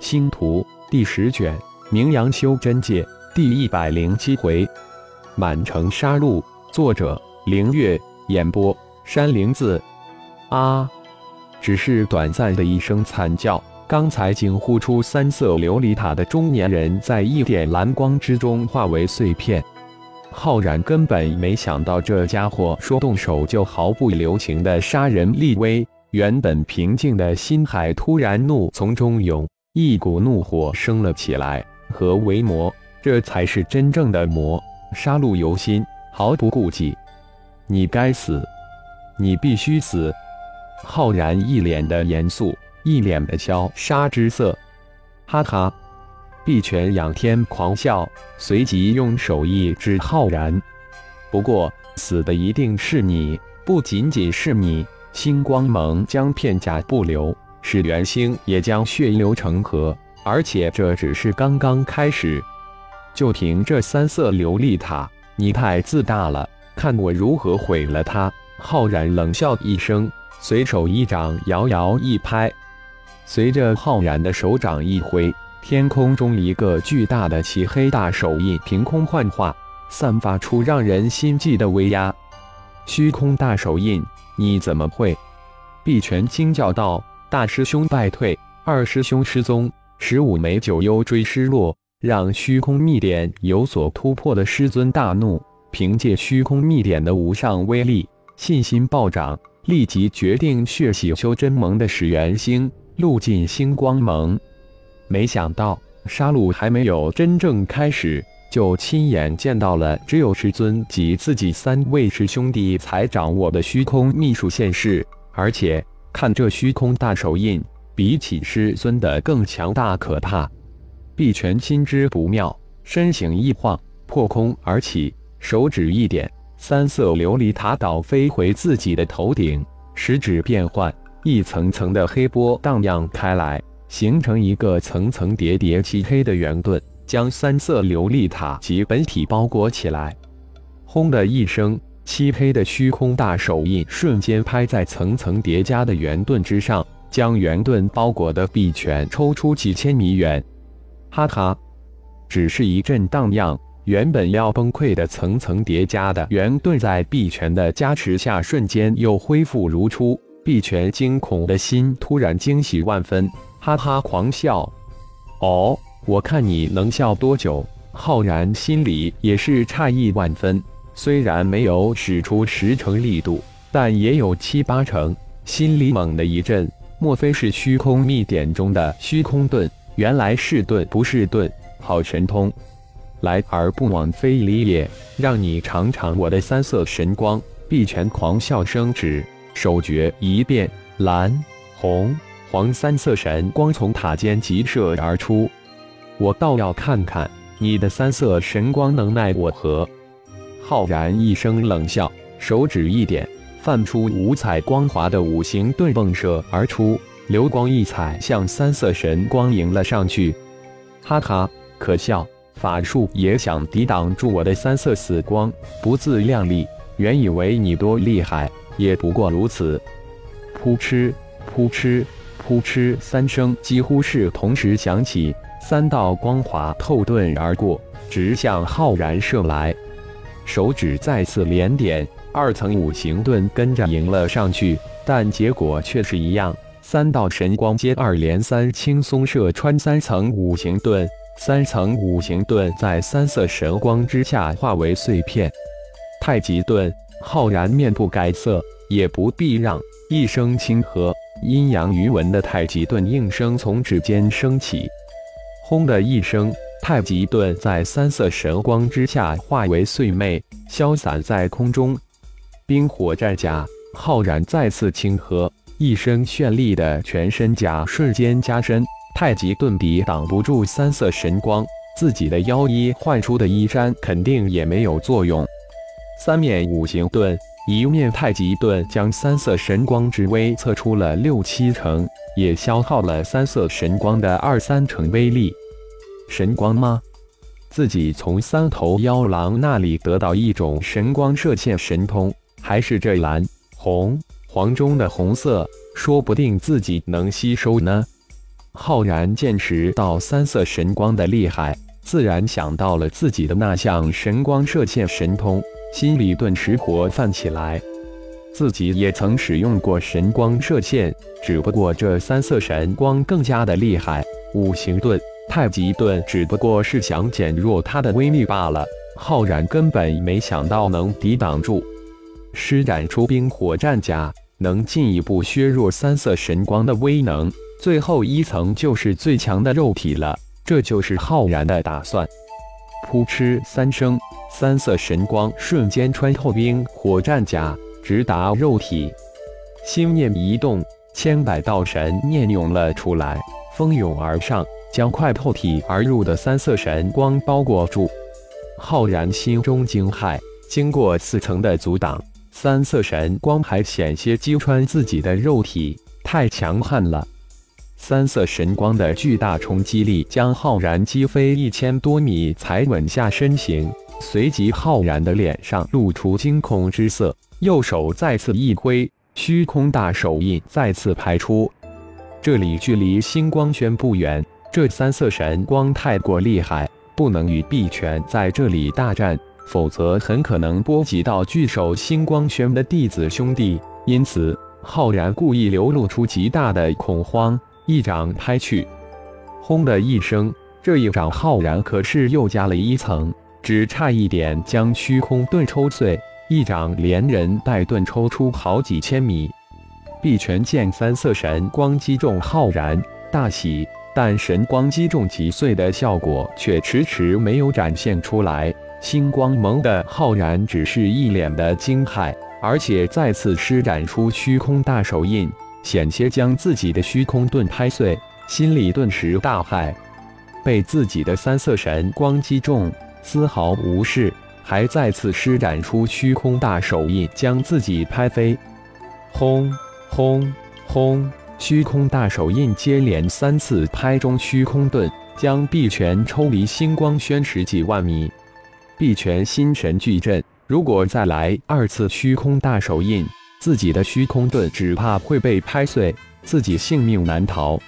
星图第十卷，名扬修真界第一百零七回，满城杀戮。作者：凌月。演播：山灵子。啊！只是短暂的一声惨叫，刚才惊呼出三色琉璃塔的中年人，在一点蓝光之中化为碎片。浩然根本没想到这家伙说动手就毫不留情的杀人立威，原本平静的心海突然怒从中涌，一股怒火升了起来。何为魔？这才是真正的魔，杀戮由心，毫不顾忌。你该死，你必须死！浩然一脸的严肃，一脸的消杀之色。哈哈！碧泉仰天狂笑，随即用手一指浩然。不过，死的一定是你，不仅仅是你。星光盟将片甲不留，使元星也将血流成河。而且这只是刚刚开始。就凭这三色琉璃塔，你太自大了。看我如何毁了他！浩然冷笑一声，随手一掌遥遥一拍，随着浩然的手掌一挥，天空中一个巨大的漆黑大手印凭空幻化，散发出让人心悸的威压。虚空大手印，你怎么会？碧泉惊叫道：“大师兄败退，二师兄失踪，十五枚九幽锥失落，让虚空秘典有所突破的师尊大怒。”凭借虚空秘典的无上威力，信心暴涨，立即决定血洗修真盟的始元星路进星光盟。没想到杀戮还没有真正开始，就亲眼见到了只有师尊及自己三位师兄弟才掌握的虚空秘术现世，而且看这虚空大手印，比起师尊的更强大可怕。碧泉心知不妙，身形一晃，破空而起。手指一点，三色琉璃塔倒飞回自己的头顶，食指变换，一层层的黑波荡漾开来，形成一个层层叠叠漆黑的圆盾，将三色琉璃塔及本体包裹起来。轰的一声，漆黑的虚空大手印瞬间拍在层层叠加的圆盾之上，将圆盾包裹的臂拳抽出几千米远。哈哈，只是一阵荡漾。原本要崩溃的层层叠加的圆盾，在碧泉的加持下，瞬间又恢复如初。碧泉惊恐的心突然惊喜万分，哈哈狂笑。哦，我看你能笑多久？浩然心里也是诧异万分，虽然没有使出十成力度，但也有七八成。心里猛地一震，莫非是虚空秘典中的虚空盾？原来是盾，不是盾，好神通！来而不往非礼也，让你尝尝我的三色神光！碧泉狂笑声止，手诀一变，蓝、红、黄三色神光从塔尖急射而出。我倒要看看你的三色神光能奈我何！浩然一声冷笑，手指一点，泛出五彩光华的五行盾迸射而出，流光溢彩向三色神光迎了上去。哈哈，可笑！法术也想抵挡住我的三色死光，不自量力。原以为你多厉害，也不过如此。扑哧，扑哧，扑哧，三声几乎是同时响起，三道光华透盾而过，直向浩然射来。手指再次连点，二层五行盾跟着迎了上去，但结果却是一样，三道神光接二连三，轻松射穿三层五行盾。三层五行盾在三色神光之下化为碎片。太极盾，浩然面不改色，也不避让，一声轻喝，阴阳鱼纹的太极盾应声从指尖升起。轰的一声，太极盾在三色神光之下化为碎魅，消散在空中。冰火战甲，浩然再次轻喝，一身绚丽的全身甲瞬间加深。太极盾抵挡不住三色神光，自己的妖衣换出的衣衫肯定也没有作用。三面五行盾，一面太极盾将三色神光之威测出了六七成，也消耗了三色神光的二三成威力。神光吗？自己从三头妖狼那里得到一种神光射线神通，还是这蓝、红、黄中的红色？说不定自己能吸收呢。浩然见识到三色神光的厉害，自然想到了自己的那项神光射线神通，心里顿时活泛起来。自己也曾使用过神光射线，只不过这三色神光更加的厉害。五行盾、太极盾只不过是想减弱它的威力罢了。浩然根本没想到能抵挡住，施展出冰火战甲，能进一步削弱三色神光的威能。最后一层就是最强的肉体了，这就是浩然的打算。噗嗤三声，三色神光瞬间穿透冰火战甲。直达肉体，心念一动，千百道神念涌了出来，蜂拥而上，将快透体而入的三色神光包裹住。浩然心中惊骇，经过四层的阻挡，三色神光还险些击穿自己的肉体，太强悍了！三色神光的巨大冲击力将浩然击飞一千多米，才稳下身形。随即，浩然的脸上露出惊恐之色。右手再次一挥，虚空大手印再次拍出。这里距离星光轩不远，这三色神光太过厉害，不能与碧泉在这里大战，否则很可能波及到聚首星光轩的弟子兄弟。因此，浩然故意流露出极大的恐慌，一掌拍去。轰的一声，这一掌浩然可是又加了一层，只差一点将虚空盾抽碎。一掌连人带盾抽出好几千米，碧泉见三色神光击中浩然，大喜，但神光击中击碎的效果却迟迟没有展现出来。星光蒙的浩然只是一脸的惊骇，而且再次施展出虚空大手印，险些将自己的虚空盾拍碎，心里顿时大骇，被自己的三色神光击中，丝毫无事。还再次施展出虚空大手印，将自己拍飞。轰轰轰！虚空大手印接连三次拍中虚空盾，将碧泉抽离星光轩十几万米。碧泉心神俱震，如果再来二次虚空大手印，自己的虚空盾只怕会被拍碎，自己性命难逃。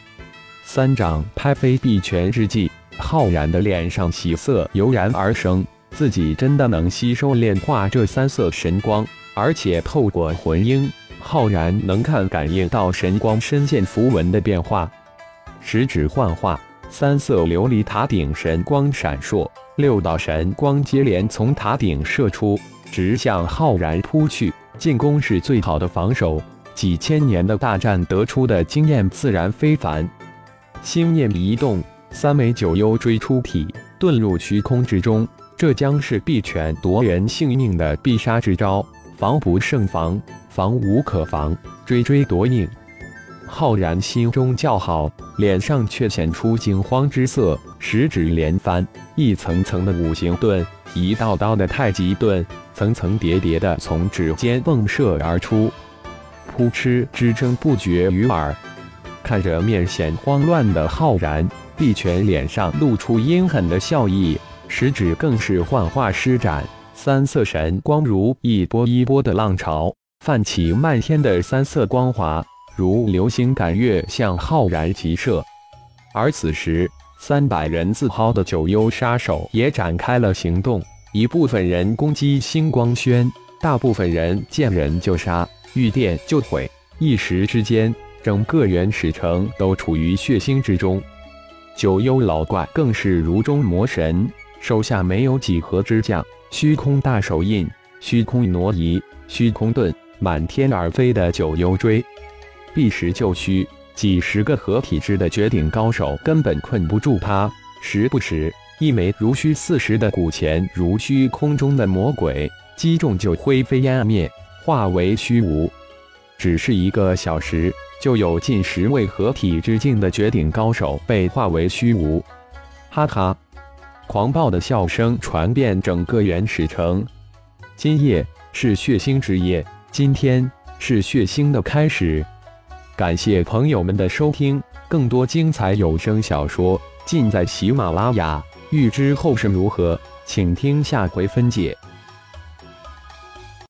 三掌拍飞碧泉之际，浩然的脸上喜色油然而生。自己真的能吸收炼化这三色神光，而且透过魂婴，浩然能看感应到神光深陷符文的变化。十指幻化，三色琉璃塔顶神光闪烁，六道神光接连从塔顶射出，直向浩然扑去。进攻是最好的防守，几千年的大战得出的经验自然非凡。心念一动，三枚九幽锥出体，遁入虚空之中。这将是碧泉夺人性命的必杀之招，防不胜防，防无可防，追追夺命。浩然心中叫好，脸上却显出惊慌之色，十指连翻，一层层的五行盾，一道道的太极盾，层层叠叠的从指尖迸射而出，扑哧之声不绝于耳。看着面显慌乱的浩然，碧泉脸上露出阴狠的笑意。食指更是幻化施展，三色神光如一波一波的浪潮，泛起漫天的三色光华，如流星赶月向浩然急射。而此时，三百人自豪的九幽杀手也展开了行动，一部分人攻击星光轩，大部分人见人就杀，遇电就毁。一时之间，整个原始城都处于血腥之中。九幽老怪更是如中魔神。手下没有几何之将，虚空大手印，虚空挪移，虚空盾，满天而飞的九幽锥，避实就虚，几十个合体之的绝顶高手根本困不住他。时不时，一枚如虚似实的古钱如虚空中的魔鬼击中就灰飞烟灭，化为虚无。只是一个小时，就有近十位合体之境的绝顶高手被化为虚无。哈哈。狂暴的笑声传遍整个原始城。今夜是血腥之夜，今天是血腥的开始。感谢朋友们的收听，更多精彩有声小说尽在喜马拉雅。欲知后事如何，请听下回分解。